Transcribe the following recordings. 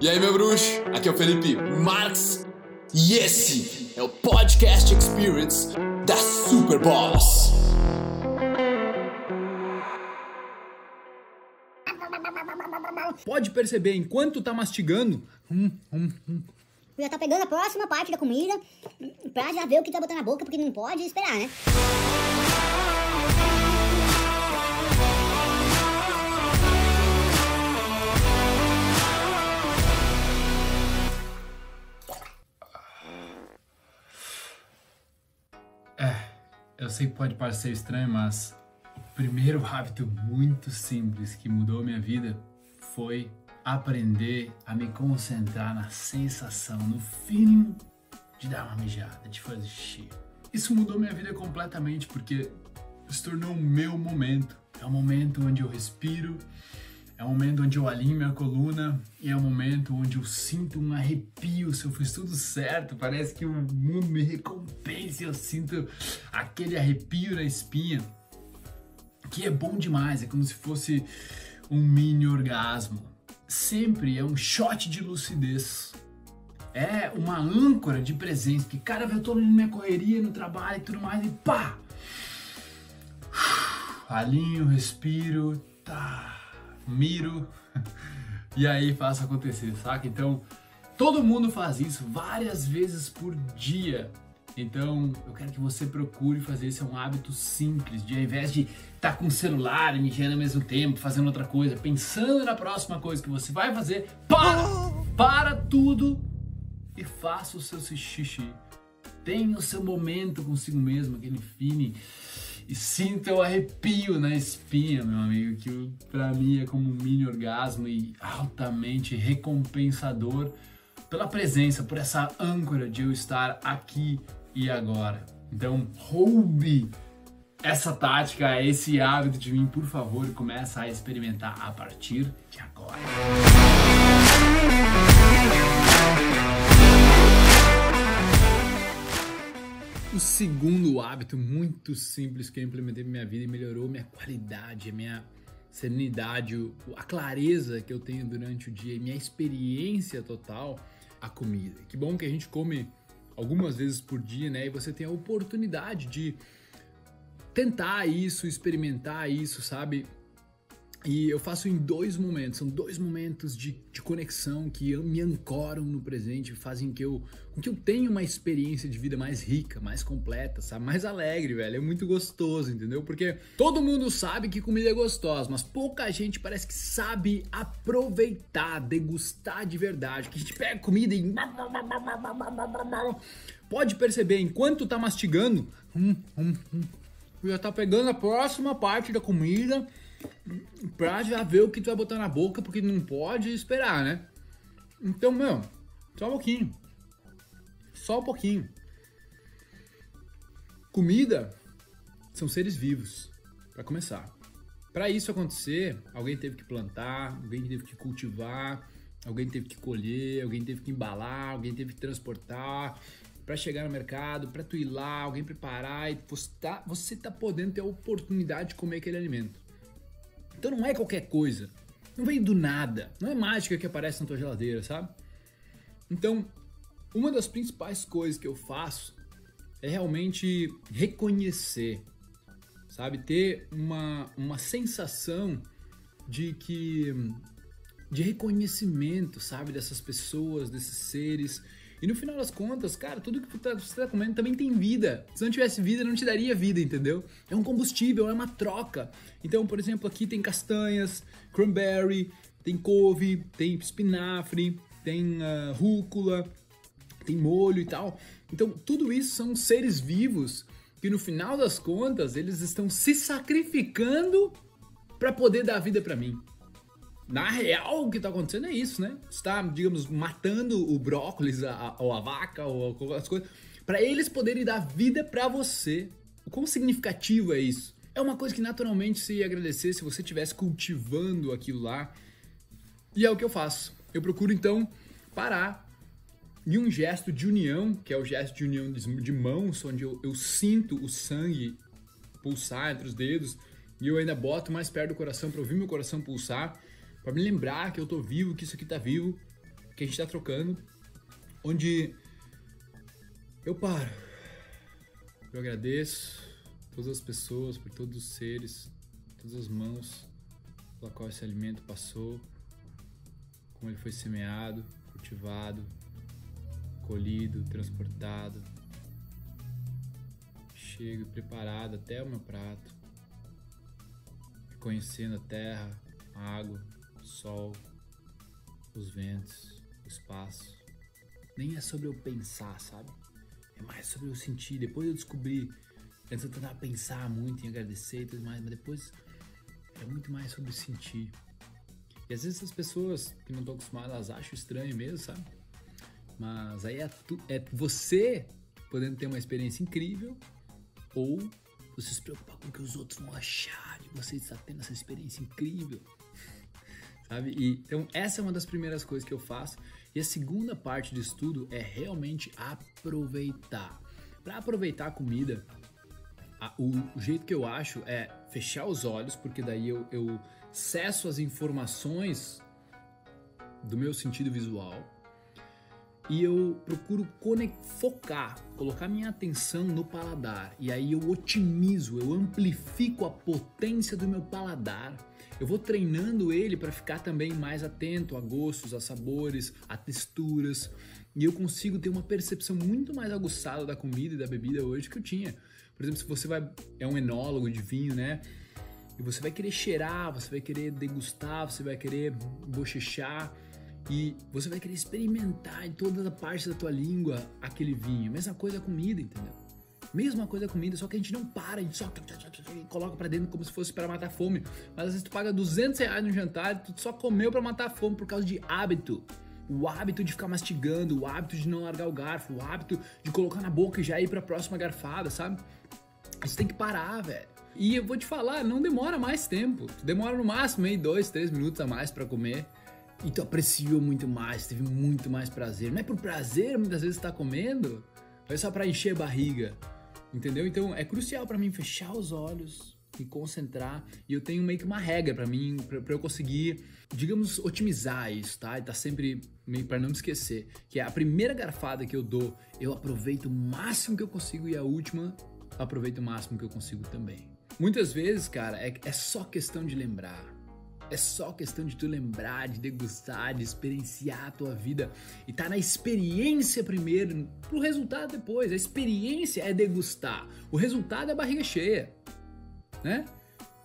E aí, meu bruxo? Aqui é o Felipe Marx e esse é o Podcast Experience da Super Boss. Pode perceber, enquanto tá mastigando, hum, hum, hum, Já tá pegando a próxima parte da comida pra já ver o que tá botando na boca, porque não pode esperar, né? Sei que pode parecer estranho, mas o primeiro hábito muito simples que mudou minha vida foi aprender a me concentrar na sensação, no feeling de dar uma mijada, de fazer xixi. Isso mudou minha vida completamente porque se tornou o meu momento. É o momento onde eu respiro, é o momento onde eu alinho minha coluna e é o momento onde eu sinto um arrepio. Se eu fiz tudo certo, parece que o mundo me recompensa. Eu sinto aquele arrepio na espinha, que é bom demais. É como se fosse um mini orgasmo. Sempre é um shot de lucidez. É uma âncora de presença. Que, cara, eu tô na minha correria, no trabalho e tudo mais, e pá! Alinho, respiro, tá miro e aí faço acontecer, saca? Então, todo mundo faz isso várias vezes por dia. Então, eu quero que você procure fazer esse é um hábito simples, de ao invés de estar tá com o celular mijando ao mesmo tempo, fazendo outra coisa, pensando na próxima coisa que você vai fazer, para! Para tudo e faça o seu xixi. Tenha o seu momento consigo mesmo, aquele feeling e sinta o arrepio na espinha, meu amigo, que para mim é como um mini orgasmo e altamente recompensador pela presença, por essa âncora de eu estar aqui e agora. Então, roube essa tática, esse hábito de mim, por favor, começa a experimentar a partir de agora. O segundo hábito muito simples que eu implementei na minha vida e melhorou minha qualidade, minha serenidade, a clareza que eu tenho durante o dia e minha experiência total, a comida. Que bom que a gente come algumas vezes por dia, né? E você tem a oportunidade de tentar isso, experimentar isso, sabe? E eu faço em dois momentos, são dois momentos de, de conexão que me ancoram no presente, fazem que eu, que eu tenha uma experiência de vida mais rica, mais completa, sabe? Mais alegre, velho. É muito gostoso, entendeu? Porque todo mundo sabe que comida é gostosa, mas pouca gente parece que sabe aproveitar, degustar de verdade. Que a gente pega comida e. Pode perceber, enquanto tá mastigando, hum, hum, hum, já tá pegando a próxima parte da comida pra já ver o que tu vai botar na boca, porque não pode esperar, né? Então, meu, só um pouquinho. Só um pouquinho. Comida são seres vivos, para começar. Para isso acontecer, alguém teve que plantar, alguém teve que cultivar, alguém teve que colher, alguém teve que embalar, alguém teve que transportar para chegar no mercado, para tu ir lá, alguém preparar e você tá, você tá podendo ter a oportunidade de comer aquele alimento. Então não é qualquer coisa. Não vem do nada. Não é mágica que aparece na tua geladeira, sabe? Então, uma das principais coisas que eu faço é realmente reconhecer, sabe? Ter uma, uma sensação de que. de reconhecimento, sabe? Dessas pessoas, desses seres e no final das contas, cara, tudo que tá, você tá comendo também tem vida. Se não tivesse vida, não te daria vida, entendeu? É um combustível, é uma troca. Então, por exemplo, aqui tem castanhas, cranberry, tem couve, tem espinafre, tem uh, rúcula, tem molho e tal. Então, tudo isso são seres vivos que no final das contas eles estão se sacrificando para poder dar vida para mim. Na real, o que está acontecendo é isso, né? Está, digamos, matando o brócolis, a, ou a vaca, ou as coisas, para eles poderem dar vida para você. O quão significativo é isso? É uma coisa que naturalmente se ia agradecer se você estivesse cultivando aquilo lá. E é o que eu faço. Eu procuro então parar em um gesto de união, que é o gesto de união de mãos, onde eu, eu sinto o sangue pulsar entre os dedos e eu ainda boto mais perto do coração para ouvir meu coração pulsar para me lembrar que eu tô vivo, que isso aqui tá vivo. que a gente tá trocando, onde eu paro. Eu agradeço todas as pessoas, por todos os seres, todas as mãos pela qual esse alimento passou, como ele foi semeado, cultivado, colhido, transportado, chego preparado até o meu prato, conhecendo a terra, a água, sol, os ventos, o espaço. Nem é sobre eu pensar, sabe? É mais sobre eu sentir. Depois eu descobri, antes eu tentava pensar muito em agradecer e tudo mais, mas depois é muito mais sobre sentir. E às vezes as pessoas que não estão acostumadas, elas acham estranho mesmo, sabe? Mas aí é, tu, é você podendo ter uma experiência incrível ou você se preocupar com o que os outros vão achar de você estar tendo essa experiência incrível. Sabe? E, então, essa é uma das primeiras coisas que eu faço. E a segunda parte do estudo é realmente aproveitar. Para aproveitar a comida, a, o, o, jeito que eu acho é fechar os olhos, porque daí eu, eu cesso as informações do meu sentido visual e eu procuro focar, colocar minha atenção no paladar. E aí eu otimizo, eu amplifico a potência do meu paladar. Eu vou treinando ele para ficar também mais atento a gostos, a sabores, a texturas. E eu consigo ter uma percepção muito mais aguçada da comida e da bebida hoje que eu tinha. Por exemplo, se você vai é um enólogo de vinho, né? E você vai querer cheirar, você vai querer degustar, você vai querer bochechar e você vai querer experimentar em toda a parte da tua língua aquele vinho. Mesma coisa comida, entendeu? Mesma coisa comida, só que a gente não para, a gente só coloca para dentro como se fosse para matar fome. Mas às vezes tu paga 200 reais no jantar e tu só comeu para matar fome por causa de hábito. O hábito de ficar mastigando, o hábito de não largar o garfo, o hábito de colocar na boca e já ir para a próxima garfada, sabe? Isso tem que parar, velho. E eu vou te falar, não demora mais tempo. Demora no máximo aí dois, três minutos a mais para comer e tu apreciou muito mais, teve muito mais prazer. Não é por prazer muitas vezes estar tá comendo, é só para encher a barriga, entendeu? Então é crucial para mim fechar os olhos, me concentrar e eu tenho meio que uma regra para mim, para eu conseguir, digamos, otimizar isso, tá? E tá sempre meio para não me esquecer, que é a primeira garfada que eu dou, eu aproveito o máximo que eu consigo e a última aproveito o máximo que eu consigo também. Muitas vezes, cara, é, é só questão de lembrar é só questão de tu lembrar, de degustar, de experienciar a tua vida e tá na experiência primeiro, pro resultado depois. A experiência é degustar, o resultado é a barriga cheia, né?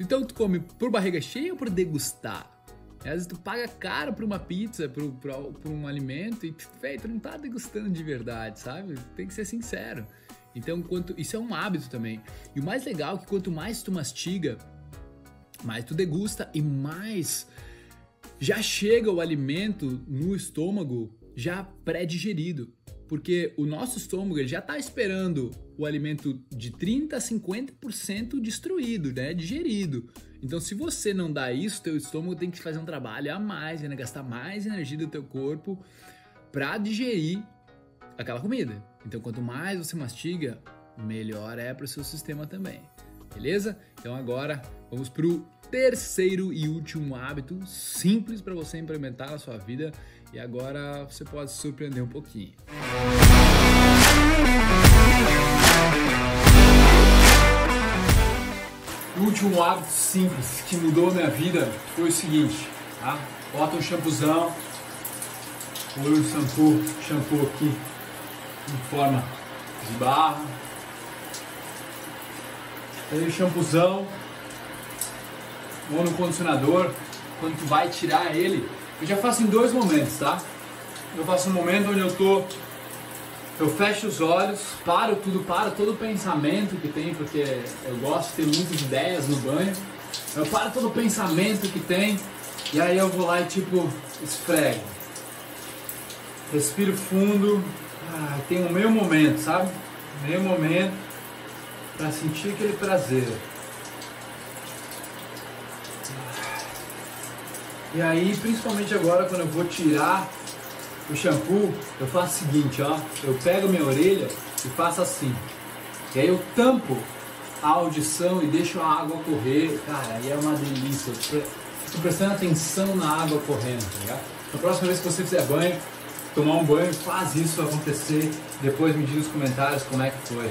Então tu come por barriga cheia ou por degustar? Às vezes tu paga caro por uma pizza, por, por, por um alimento e véio, tu não tá degustando de verdade, sabe? Tem que ser sincero. Então, quanto isso é um hábito também. E o mais legal é que quanto mais tu mastiga, mais tu degusta e mais já chega o alimento no estômago já pré-digerido. Porque o nosso estômago ele já está esperando o alimento de 30 a 50% destruído, né? Digerido. Então, se você não dá isso, teu estômago tem que fazer um trabalho a mais, né? gastar mais energia do teu corpo para digerir aquela comida. Então, quanto mais você mastiga, melhor é para o seu sistema também beleza? Então agora vamos para o terceiro e último hábito simples para você implementar na sua vida e agora você pode se surpreender um pouquinho. O último hábito simples que mudou a minha vida foi o seguinte, tá? Bota um shampoozão, põe um shampoo, shampoo aqui em forma de barra, Aí o shampoozão, ou no condicionador, quando tu vai tirar ele, eu já faço em dois momentos, tá? Eu faço um momento onde eu tô, eu fecho os olhos, paro tudo, paro todo o pensamento que tem, porque eu gosto de ter muitas ideias no banho. Eu paro todo o pensamento que tem e aí eu vou lá e tipo esfrego. Respiro fundo, ah, tem o meu momento, sabe? Meu momento para sentir aquele prazer. E aí, principalmente agora, quando eu vou tirar o shampoo, eu faço o seguinte, ó, eu pego minha orelha e faço assim. E aí eu tampo a audição e deixo a água correr. Cara, aí é uma delícia. Fico prestando atenção na água correndo, tá ligado? Na próxima vez que você fizer banho, tomar um banho, faz isso acontecer. Depois me diz nos comentários como é que foi.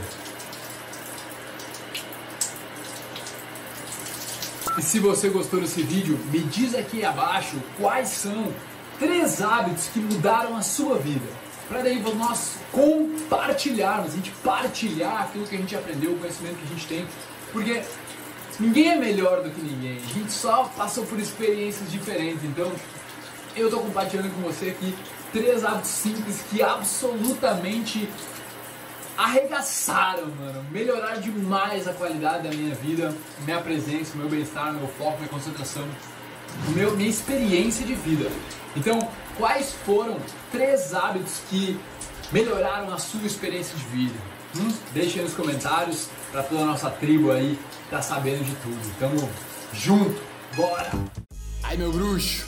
E se você gostou desse vídeo, me diz aqui abaixo quais são três hábitos que mudaram a sua vida. Para daí nós compartilharmos, a gente partilhar aquilo que a gente aprendeu, o conhecimento que a gente tem. Porque ninguém é melhor do que ninguém. A gente só passou por experiências diferentes. Então, eu estou compartilhando com você aqui três hábitos simples que absolutamente arregaçaram, mano. Melhoraram demais a qualidade da minha vida, minha presença, meu bem-estar, meu foco, minha concentração, meu, minha experiência de vida. Então, quais foram três hábitos que melhoraram a sua experiência de vida? Hum? Deixa aí nos comentários para toda a nossa tribo aí tá sabendo de tudo. Tamo junto, bora! Ai meu bruxo,